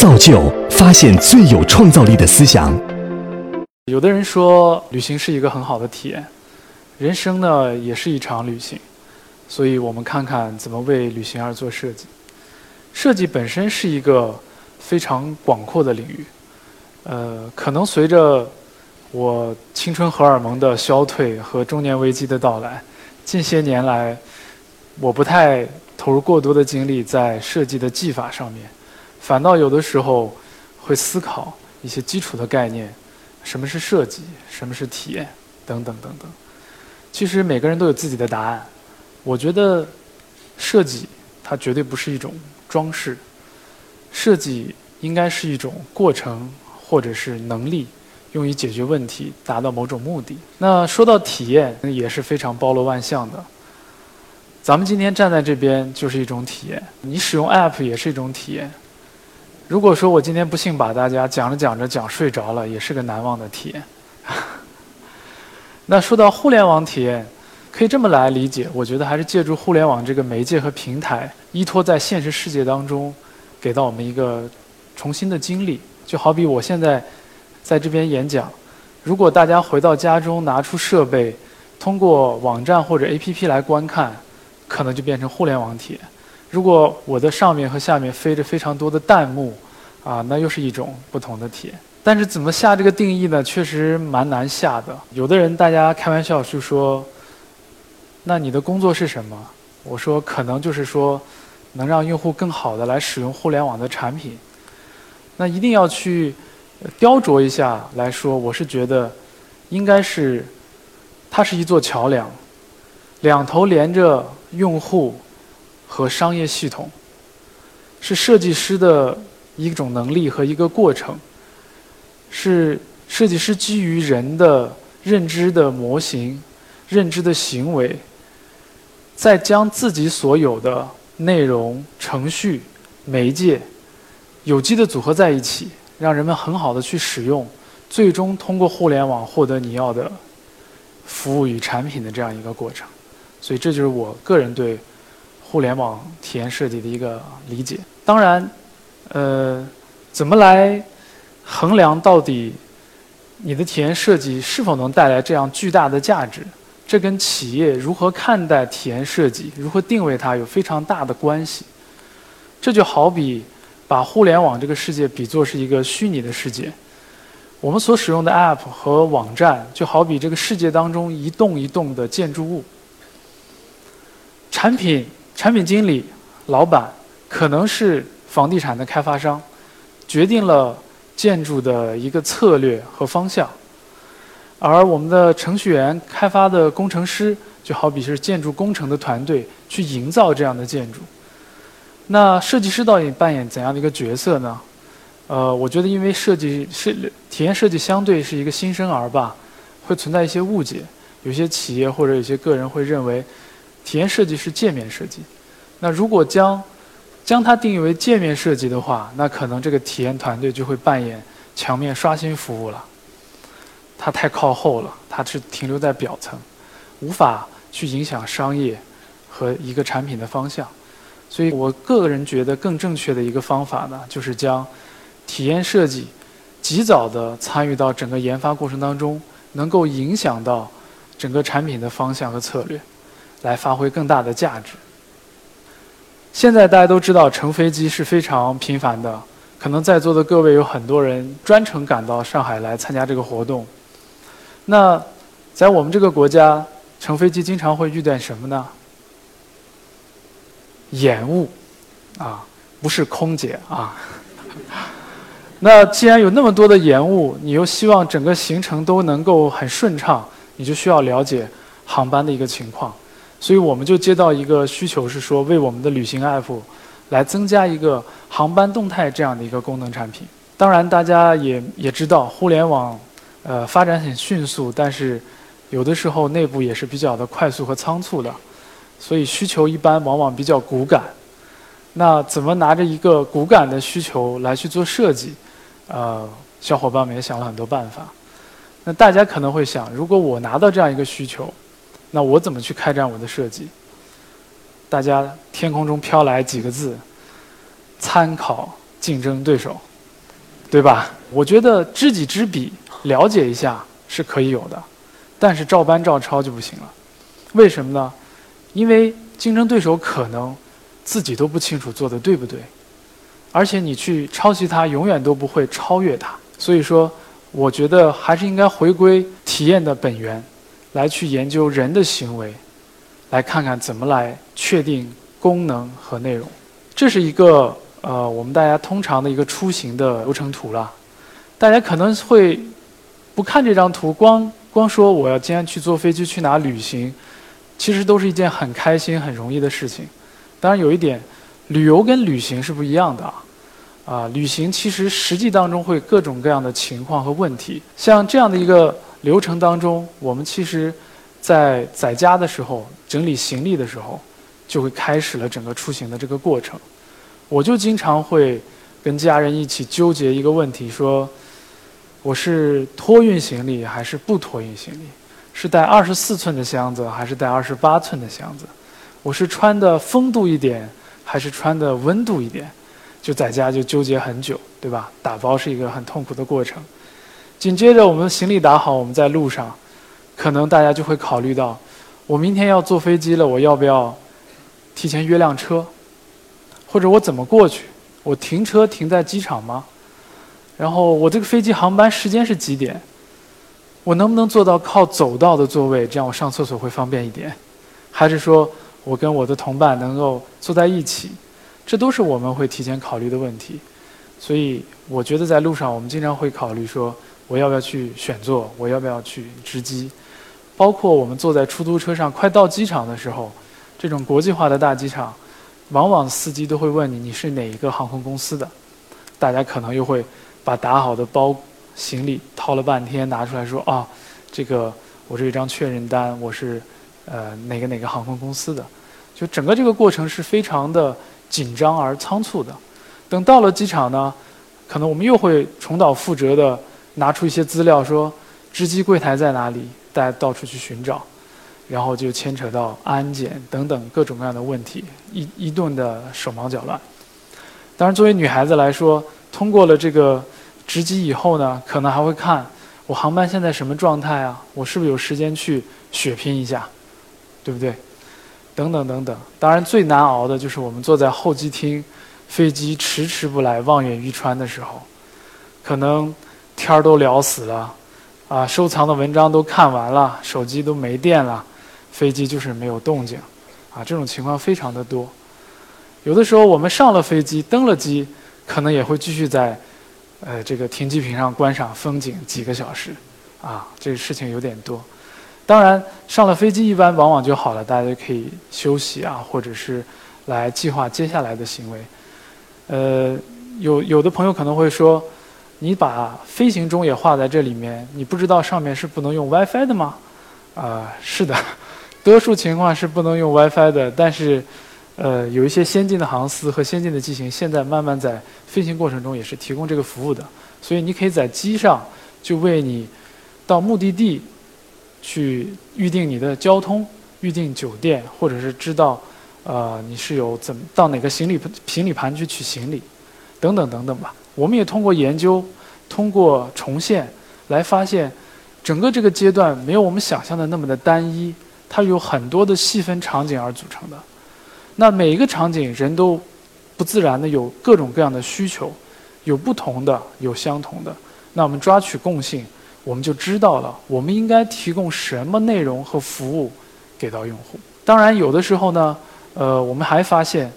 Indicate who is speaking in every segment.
Speaker 1: 造就发现最有创造力的思想。
Speaker 2: 有的人说，旅行是一个很好的体验，人生呢也是一场旅行，所以我们看看怎么为旅行而做设计。设计本身是一个非常广阔的领域，呃，可能随着我青春荷尔蒙的消退和中年危机的到来，近些年来，我不太投入过多的精力在设计的技法上面，反倒有的时候会思考一些基础的概念。什么是设计？什么是体验？等等等等。其实每个人都有自己的答案。我觉得设计它绝对不是一种装饰，设计应该是一种过程或者是能力，用于解决问题，达到某种目的。那说到体验，也是非常包罗万象的。咱们今天站在这边就是一种体验，你使用 App 也是一种体验。如果说我今天不幸把大家讲着讲着讲睡着了，也是个难忘的体验。那说到互联网体验，可以这么来理解，我觉得还是借助互联网这个媒介和平台，依托在现实世界当中，给到我们一个重新的经历。就好比我现在在这边演讲，如果大家回到家中拿出设备，通过网站或者 APP 来观看，可能就变成互联网体验。如果我的上面和下面飞着非常多的弹幕，啊，那又是一种不同的体验。但是怎么下这个定义呢？确实蛮难下的。有的人大家开玩笑就说：“那你的工作是什么？”我说：“可能就是说，能让用户更好的来使用互联网的产品。”那一定要去雕琢一下来说，我是觉得应该是它是一座桥梁，两头连着用户。和商业系统是设计师的一种能力和一个过程，是设计师基于人的认知的模型、认知的行为，再将自己所有的内容、程序、媒介有机的组合在一起，让人们很好的去使用，最终通过互联网获得你要的服务与产品的这样一个过程。所以，这就是我个人对。互联网体验设计的一个理解，当然，呃，怎么来衡量到底你的体验设计是否能带来这样巨大的价值？这跟企业如何看待体验设计、如何定位它有非常大的关系。这就好比把互联网这个世界比作是一个虚拟的世界，我们所使用的 App 和网站就好比这个世界当中一栋一栋的建筑物，产品。产品经理、老板可能是房地产的开发商，决定了建筑的一个策略和方向。而我们的程序员、开发的工程师，就好比是建筑工程的团队去营造这样的建筑。那设计师到底扮演怎样的一个角色呢？呃，我觉得因为设计是体验设计相对是一个新生儿吧，会存在一些误解。有些企业或者有些个人会认为。体验设计是界面设计，那如果将将它定义为界面设计的话，那可能这个体验团队就会扮演墙面刷新服务了。它太靠后了，它是停留在表层，无法去影响商业和一个产品的方向。所以我个人觉得更正确的一个方法呢，就是将体验设计及早的参与到整个研发过程当中，能够影响到整个产品的方向和策略。来发挥更大的价值。现在大家都知道乘飞机是非常频繁的，可能在座的各位有很多人专程赶到上海来参加这个活动。那在我们这个国家，乘飞机经常会遇见什么呢？延误，啊，不是空姐啊。那既然有那么多的延误，你又希望整个行程都能够很顺畅，你就需要了解航班的一个情况。所以我们就接到一个需求，是说为我们的旅行 App 来增加一个航班动态这样的一个功能产品。当然，大家也也知道，互联网呃发展很迅速，但是有的时候内部也是比较的快速和仓促的，所以需求一般往往比较骨感。那怎么拿着一个骨感的需求来去做设计？呃，小伙伴们也想了很多办法。那大家可能会想，如果我拿到这样一个需求，那我怎么去开展我的设计？大家天空中飘来几个字：参考竞争对手。对吧？我觉得知己知彼，了解一下是可以有的，但是照搬照抄就不行了。为什么呢？因为竞争对手可能自己都不清楚做的对不对，而且你去抄袭他，永远都不会超越他。所以说，我觉得还是应该回归体验的本源，来去研究人的行为，来看看怎么来确定功能和内容。这是一个呃，我们大家通常的一个出行的流程图了。大家可能会不看这张图，光光说我要今天去坐飞机去哪旅行。其实都是一件很开心、很容易的事情。当然，有一点，旅游跟旅行是不一样的啊。啊，旅行其实实际当中会各种各样的情况和问题。像这样的一个流程当中，我们其实，在在家的时候整理行李的时候，就会开始了整个出行的这个过程。我就经常会跟家人一起纠结一个问题：说我是托运行李还是不托运行李？是带二十四寸的箱子还是带二十八寸的箱子？我是穿的风度一点还是穿的温度一点？就在家就纠结很久，对吧？打包是一个很痛苦的过程。紧接着我们行李打好，我们在路上，可能大家就会考虑到：我明天要坐飞机了，我要不要提前约辆车？或者我怎么过去？我停车停在机场吗？然后我这个飞机航班时间是几点？我能不能做到靠走道的座位，这样我上厕所会方便一点？还是说我跟我的同伴能够坐在一起？这都是我们会提前考虑的问题。所以我觉得在路上，我们经常会考虑说，我要不要去选座？我要不要去值机？包括我们坐在出租车上，快到机场的时候，这种国际化的大机场，往往司机都会问你你是哪一个航空公司的？大家可能又会把打好的包。行李掏了半天，拿出来说啊，这个我这一张确认单，我是呃哪个哪个航空公司的，就整个这个过程是非常的紧张而仓促的。等到了机场呢，可能我们又会重蹈覆辙的拿出一些资料，说值机柜台在哪里，大家到处去寻找，然后就牵扯到安检等等各种各样的问题，一一顿的手忙脚乱。当然，作为女孩子来说，通过了这个。值机以后呢，可能还会看我航班现在什么状态啊？我是不是有时间去血拼一下，对不对？等等等等。当然最难熬的就是我们坐在候机厅，飞机迟迟不来，望眼欲穿的时候，可能天儿都聊死了，啊，收藏的文章都看完了，手机都没电了，飞机就是没有动静，啊，这种情况非常的多。有的时候我们上了飞机，登了机，可能也会继续在。呃，这个停机坪上观赏风景几个小时，啊，这个事情有点多。当然，上了飞机一般往往就好了，大家可以休息啊，或者是来计划接下来的行为。呃，有有的朋友可能会说，你把飞行中也画在这里面，你不知道上面是不能用 WiFi 的吗？啊，是的，多数情况是不能用 WiFi 的，但是。呃，有一些先进的航司和先进的机型，现在慢慢在飞行过程中也是提供这个服务的。所以你可以在机上就为你到目的地去预定你的交通、预定酒店，或者是知道呃你是有怎么到哪个行李行李盘去取行李，等等等等吧。我们也通过研究、通过重现来发现，整个这个阶段没有我们想象的那么的单一，它有很多的细分场景而组成的。那每一个场景，人都不自然的有各种各样的需求，有不同的，有相同的。那我们抓取共性，我们就知道了我们应该提供什么内容和服务给到用户。当然，有的时候呢，呃，我们还发现，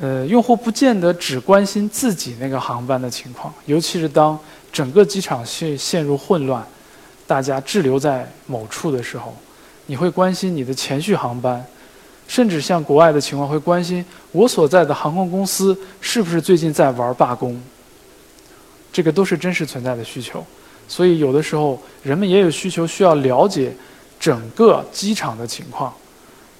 Speaker 2: 呃，用户不见得只关心自己那个航班的情况，尤其是当整个机场陷陷入混乱，大家滞留在某处的时候，你会关心你的前续航班。甚至像国外的情况，会关心我所在的航空公司是不是最近在玩罢工。这个都是真实存在的需求，所以有的时候人们也有需求需要了解整个机场的情况。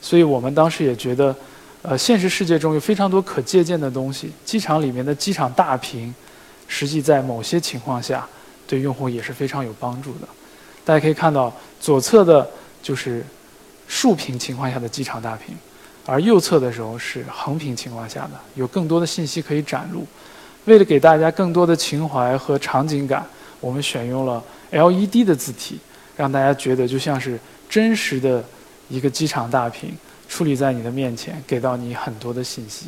Speaker 2: 所以我们当时也觉得，呃，现实世界中有非常多可借鉴的东西。机场里面的机场大屏，实际在某些情况下对用户也是非常有帮助的。大家可以看到左侧的就是。竖屏情况下的机场大屏，而右侧的时候是横屏情况下的，有更多的信息可以展露。为了给大家更多的情怀和场景感，我们选用了 LED 的字体，让大家觉得就像是真实的一个机场大屏矗立在你的面前，给到你很多的信息。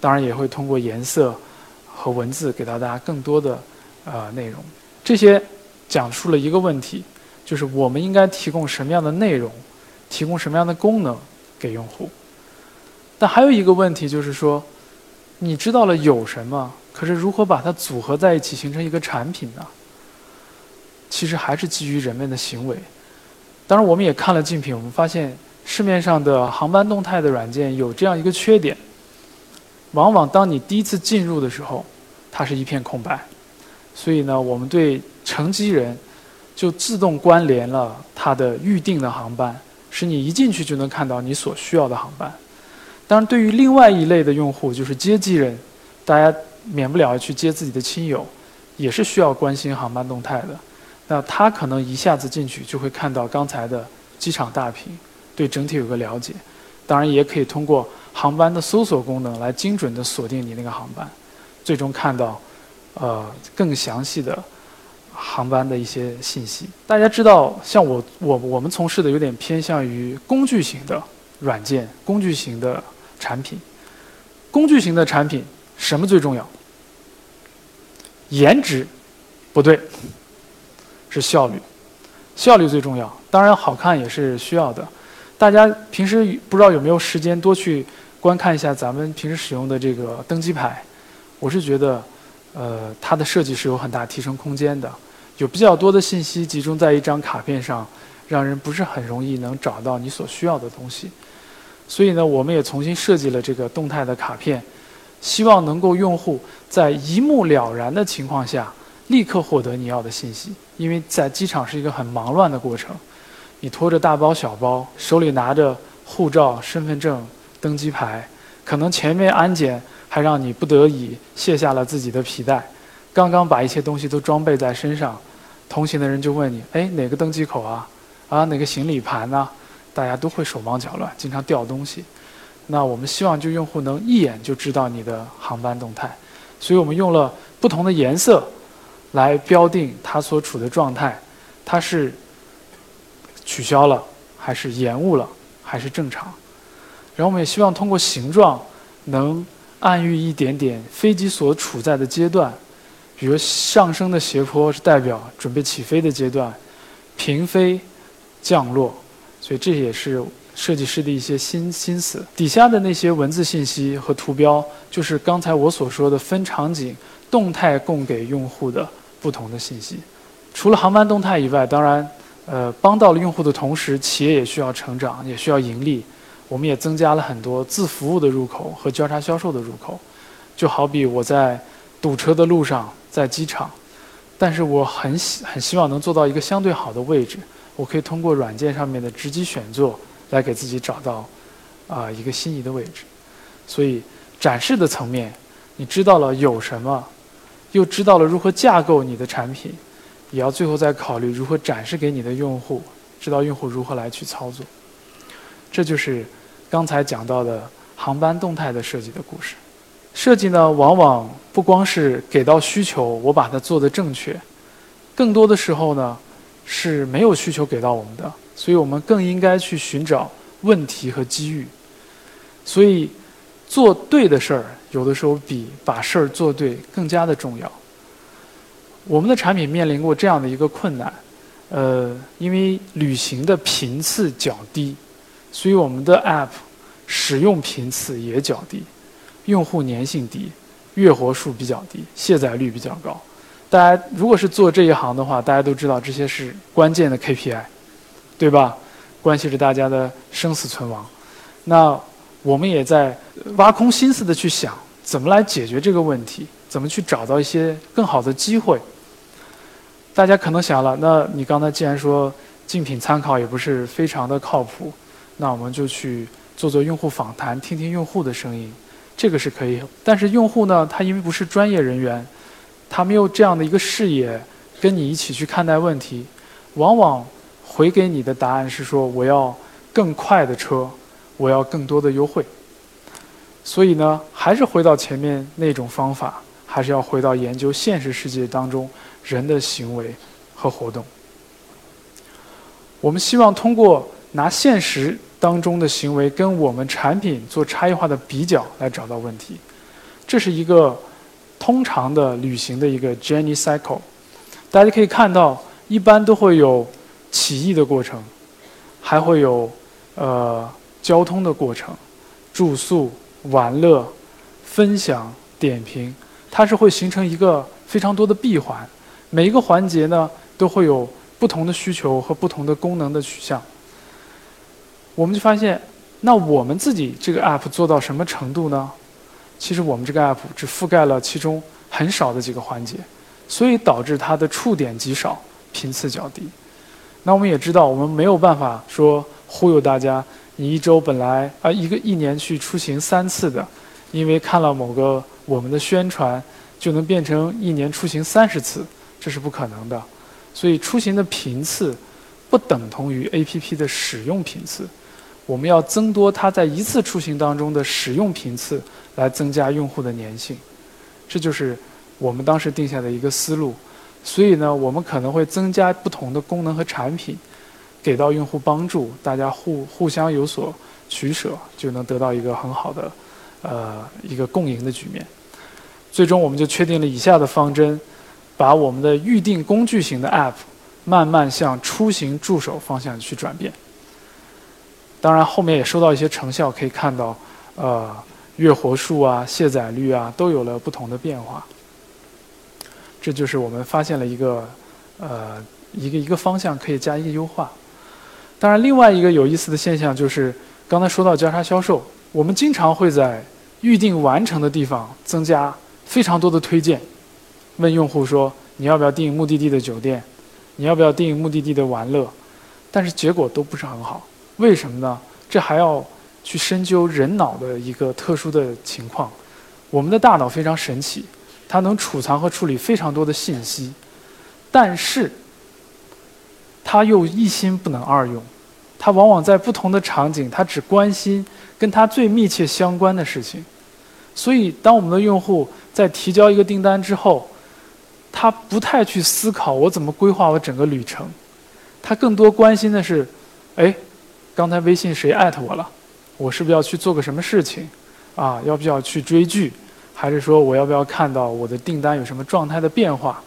Speaker 2: 当然，也会通过颜色和文字给到大家更多的呃内容。这些讲述了一个问题，就是我们应该提供什么样的内容，提供什么样的功能给用户。但还有一个问题就是说，你知道了有什么，可是如何把它组合在一起形成一个产品呢？其实还是基于人们的行为。当然，我们也看了竞品，我们发现市面上的航班动态的软件有这样一个缺点：往往当你第一次进入的时候，它是一片空白。所以呢，我们对乘机人就自动关联了他的预定的航班，使你一进去就能看到你所需要的航班。当然，对于另外一类的用户，就是接机人，大家免不了要去接自己的亲友，也是需要关心航班动态的。那他可能一下子进去就会看到刚才的机场大屏，对整体有个了解。当然，也可以通过航班的搜索功能来精准的锁定你那个航班，最终看到。呃，更详细的航班的一些信息。大家知道，像我我我们从事的有点偏向于工具型的软件，工具型的产品。工具型的产品什么最重要？颜值不对，是效率。效率最重要，当然好看也是需要的。大家平时不知道有没有时间多去观看一下咱们平时使用的这个登机牌？我是觉得。呃，它的设计是有很大提升空间的，有比较多的信息集中在一张卡片上，让人不是很容易能找到你所需要的东西。所以呢，我们也重新设计了这个动态的卡片，希望能够用户在一目了然的情况下，立刻获得你要的信息。因为在机场是一个很忙乱的过程，你拖着大包小包，手里拿着护照、身份证、登机牌，可能前面安检。还让你不得已卸下了自己的皮带，刚刚把一些东西都装备在身上，同行的人就问你：哎，哪个登机口啊？啊，哪个行李盘呢？大家都会手忙脚乱，经常掉东西。那我们希望就用户能一眼就知道你的航班动态，所以我们用了不同的颜色来标定它所处的状态，它是取消了，还是延误了，还是正常？然后我们也希望通过形状能。暗喻一点点飞机所处在的阶段，比如上升的斜坡是代表准备起飞的阶段，平飞、降落，所以这也是设计师的一些心心思。底下的那些文字信息和图标，就是刚才我所说的分场景、动态供给用户的不同的信息。除了航班动态以外，当然，呃，帮到了用户的同时，企业也需要成长，也需要盈利。我们也增加了很多自服务的入口和交叉销售的入口，就好比我在堵车的路上，在机场，但是我很希很希望能做到一个相对好的位置，我可以通过软件上面的直击选座来给自己找到啊一个心仪的位置。所以展示的层面，你知道了有什么，又知道了如何架构你的产品，也要最后再考虑如何展示给你的用户，知道用户如何来去操作。这就是。刚才讲到的航班动态的设计的故事，设计呢，往往不光是给到需求，我把它做的正确，更多的时候呢，是没有需求给到我们的，所以我们更应该去寻找问题和机遇。所以，做对的事儿，有的时候比把事儿做对更加的重要。我们的产品面临过这样的一个困难，呃，因为旅行的频次较低。所以我们的 App 使用频次也较低，用户粘性低，月活数比较低，卸载率比较高。大家如果是做这一行的话，大家都知道这些是关键的 KPI，对吧？关系着大家的生死存亡。那我们也在挖空心思的去想，怎么来解决这个问题，怎么去找到一些更好的机会。大家可能想了，那你刚才既然说竞品参考也不是非常的靠谱。那我们就去做做用户访谈，听听用户的声音，这个是可以。但是用户呢，他因为不是专业人员，他没有这样的一个视野，跟你一起去看待问题，往往回给你的答案是说：我要更快的车，我要更多的优惠。所以呢，还是回到前面那种方法，还是要回到研究现实世界当中人的行为和活动。我们希望通过拿现实当中的行为跟我们产品做差异化的比较，来找到问题。这是一个通常的旅行的一个 journey cycle。大家可以看到，一般都会有起义的过程，还会有呃交通的过程、住宿、玩乐、分享、点评，它是会形成一个非常多的闭环。每一个环节呢，都会有。不同的需求和不同的功能的取向，我们就发现，那我们自己这个 app 做到什么程度呢？其实我们这个 app 只覆盖了其中很少的几个环节，所以导致它的触点极少，频次较低。那我们也知道，我们没有办法说忽悠大家，你一周本来啊一个一年去出行三次的，因为看了某个我们的宣传，就能变成一年出行三十次，这是不可能的。所以出行的频次不等同于 APP 的使用频次，我们要增多它在一次出行当中的使用频次，来增加用户的粘性。这就是我们当时定下的一个思路。所以呢，我们可能会增加不同的功能和产品，给到用户帮助，大家互互相有所取舍，就能得到一个很好的呃一个共赢的局面。最终，我们就确定了以下的方针。把我们的预定工具型的 App 慢慢向出行助手方向去转变。当然，后面也收到一些成效，可以看到，呃，月活数啊、卸载率啊都有了不同的变化。这就是我们发现了一个，呃，一个一个方向可以加一个优化。当然，另外一个有意思的现象就是，刚才说到交叉销售，我们经常会在预定完成的地方增加非常多的推荐。问用户说：“你要不要订目的地的酒店？你要不要订目的地的玩乐？”但是结果都不是很好。为什么呢？这还要去深究人脑的一个特殊的情况。我们的大脑非常神奇，它能储藏和处理非常多的信息，但是它又一心不能二用。它往往在不同的场景，它只关心跟它最密切相关的事情。所以，当我们的用户在提交一个订单之后，他不太去思考我怎么规划我整个旅程，他更多关心的是，哎，刚才微信谁艾特我了？我是不是要去做个什么事情？啊，要不要去追剧？还是说我要不要看到我的订单有什么状态的变化？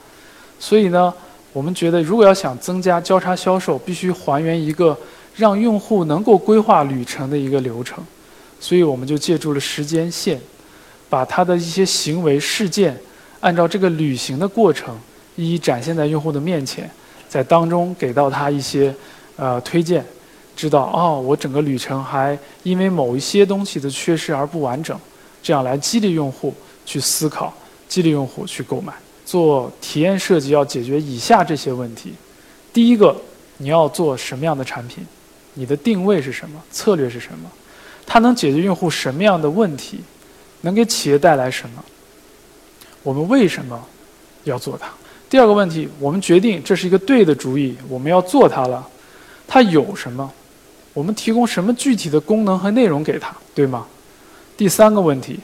Speaker 2: 所以呢，我们觉得如果要想增加交叉销售，必须还原一个让用户能够规划旅程的一个流程。所以我们就借助了时间线，把他的一些行为事件。按照这个旅行的过程，一一展现在用户的面前，在当中给到他一些呃推荐，知道哦，我整个旅程还因为某一些东西的缺失而不完整，这样来激励用户去思考，激励用户去购买。做体验设计要解决以下这些问题：第一个，你要做什么样的产品？你的定位是什么？策略是什么？它能解决用户什么样的问题？能给企业带来什么？我们为什么要做它？第二个问题，我们决定这是一个对的主意，我们要做它了。它有什么？我们提供什么具体的功能和内容给它，对吗？第三个问题，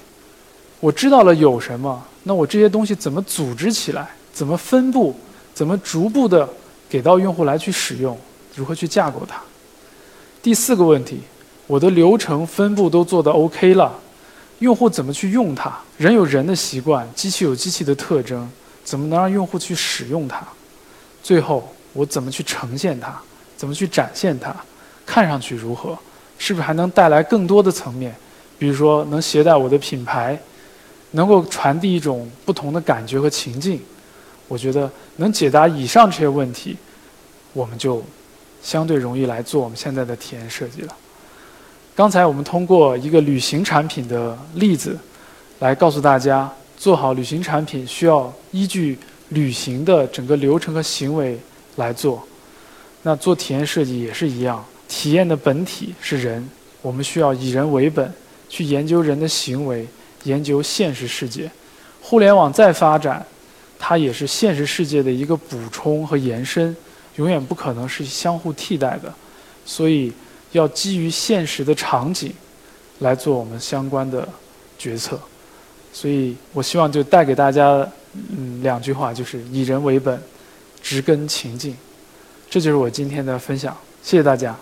Speaker 2: 我知道了有什么，那我这些东西怎么组织起来？怎么分布？怎么逐步的给到用户来去使用？如何去架构它？第四个问题，我的流程分布都做得 OK 了。用户怎么去用它？人有人的习惯，机器有机器的特征，怎么能让用户去使用它？最后，我怎么去呈现它？怎么去展现它？看上去如何？是不是还能带来更多的层面？比如说，能携带我的品牌，能够传递一种不同的感觉和情境。我觉得能解答以上这些问题，我们就相对容易来做我们现在的体验设计了。刚才我们通过一个旅行产品的例子，来告诉大家，做好旅行产品需要依据旅行的整个流程和行为来做。那做体验设计也是一样，体验的本体是人，我们需要以人为本，去研究人的行为，研究现实世界。互联网再发展，它也是现实世界的一个补充和延伸，永远不可能是相互替代的。所以。要基于现实的场景来做我们相关的决策。所以我希望就带给大家嗯两句话，就是以人为本，植根情境。这就是我今天的分享，谢谢大家。